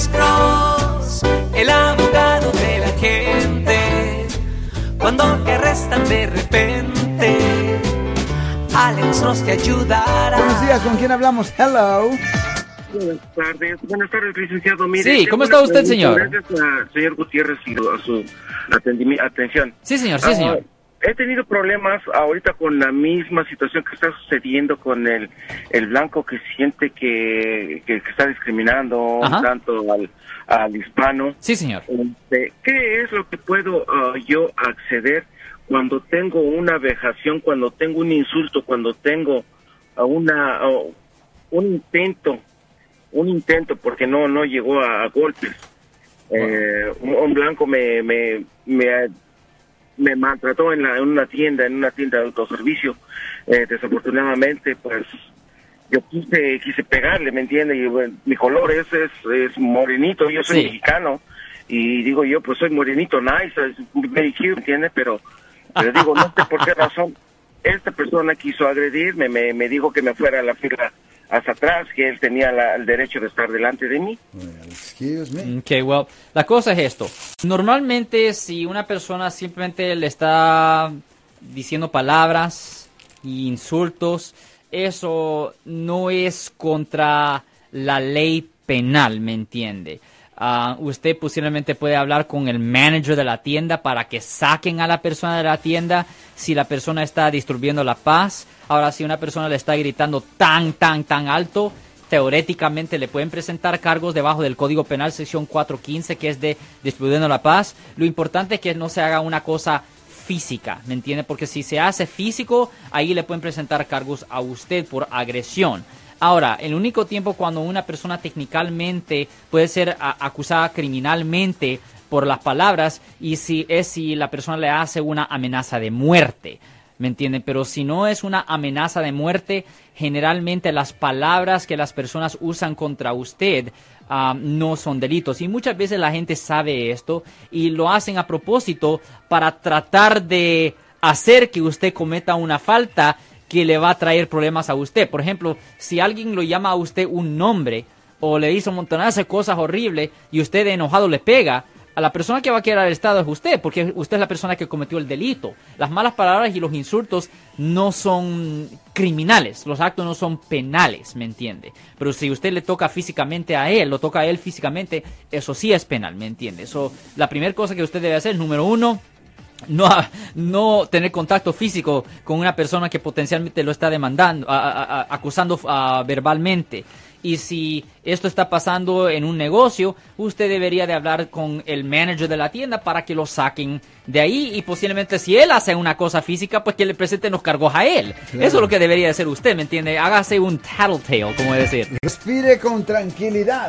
Alex Cross, el abogado de la gente. Cuando te arrestan de repente, Alex Cross te ayudará. Buenos días, ¿con quién hablamos? Hello. Buenas tardes, buenas tardes, licenciado. Mire, Sí, ¿cómo está usted, señor? Gracias a señor Gutiérrez y a su atención. Sí, señor, sí, Ah, señor. He tenido problemas ahorita con la misma situación que está sucediendo con el, el blanco que siente que, que, que está discriminando Ajá. tanto al, al hispano. Sí, señor. Este, ¿Qué es lo que puedo ah, yo acceder cuando tengo una vejación, cuando tengo un insulto, cuando tengo una un intento, un intento porque no no llegó a, a golpes? Eh, un, un blanco me me, me me maltrató en, la, en una tienda, en una tienda de autoservicio. Eh, desafortunadamente, pues yo quise quise pegarle, ¿me entiende? Y bueno, mi color es, es, es morenito, yo soy Sí. mexicano. Y digo yo, pues soy morenito, nice, very cute, ¿me entiende? Pero, pero digo, no sé por qué razón esta persona quiso agredirme, me, me dijo que me fuera a la fila hasta atrás, que él tenía la- el derecho de estar delante de mí. Ok, well, la cosa es esto. Normalmente si una persona simplemente le está diciendo palabras y insultos, eso no es contra la ley penal, ¿me entiende? Ah, usted posiblemente puede hablar con el manager de la tienda para que saquen a la persona de la tienda si la persona está distribuyendo la paz. Ahora, si una persona le está gritando tan, tan, tan alto, teóricamente le pueden presentar cargos debajo del Código Penal sección 415 que es de distribuyendo la paz. Lo importante es que no se haga una cosa física, ¿me entiende? Porque si se hace físico, ahí le pueden presentar cargos a usted por agresión. Ahora, el único tiempo cuando una persona técnicamente puede ser acusada criminalmente por las palabras y si es si la persona le hace una amenaza de muerte. ¿Me entienden? Pero si no es una amenaza de muerte, generalmente las palabras que las personas usan contra usted ah, no son delitos. Y muchas veces la gente sabe esto y lo hacen a propósito para tratar de hacer que usted cometa una falta que le va a traer problemas a usted. Por ejemplo, si alguien lo llama a usted un nombre o le dice un montonazo de cosas horribles y usted enojado le pega, a la persona que va a quedar arrestado es usted, porque usted es la persona que cometió el delito. Las malas palabras y los insultos no son criminales, los actos no son penales, ¿me entiende? Pero si usted le toca físicamente a él, lo toca a él físicamente, eso sí es penal, ¿me entiende? Eso, la primera cosa que usted debe hacer, número uno, no, no tener contacto físico con una persona que potencialmente lo está demandando, a- a- a- acusando ah, verbalmente. Y si esto está pasando en un negocio, usted debería de hablar con el manager de la tienda para que lo saquen de ahí y posiblemente si él hace una cosa física, pues que le presenten los cargos a él. Eso es lo que debería hacer usted, ¿me entiende? Hágase un tattletale, como decir. Respire con tranquilidad.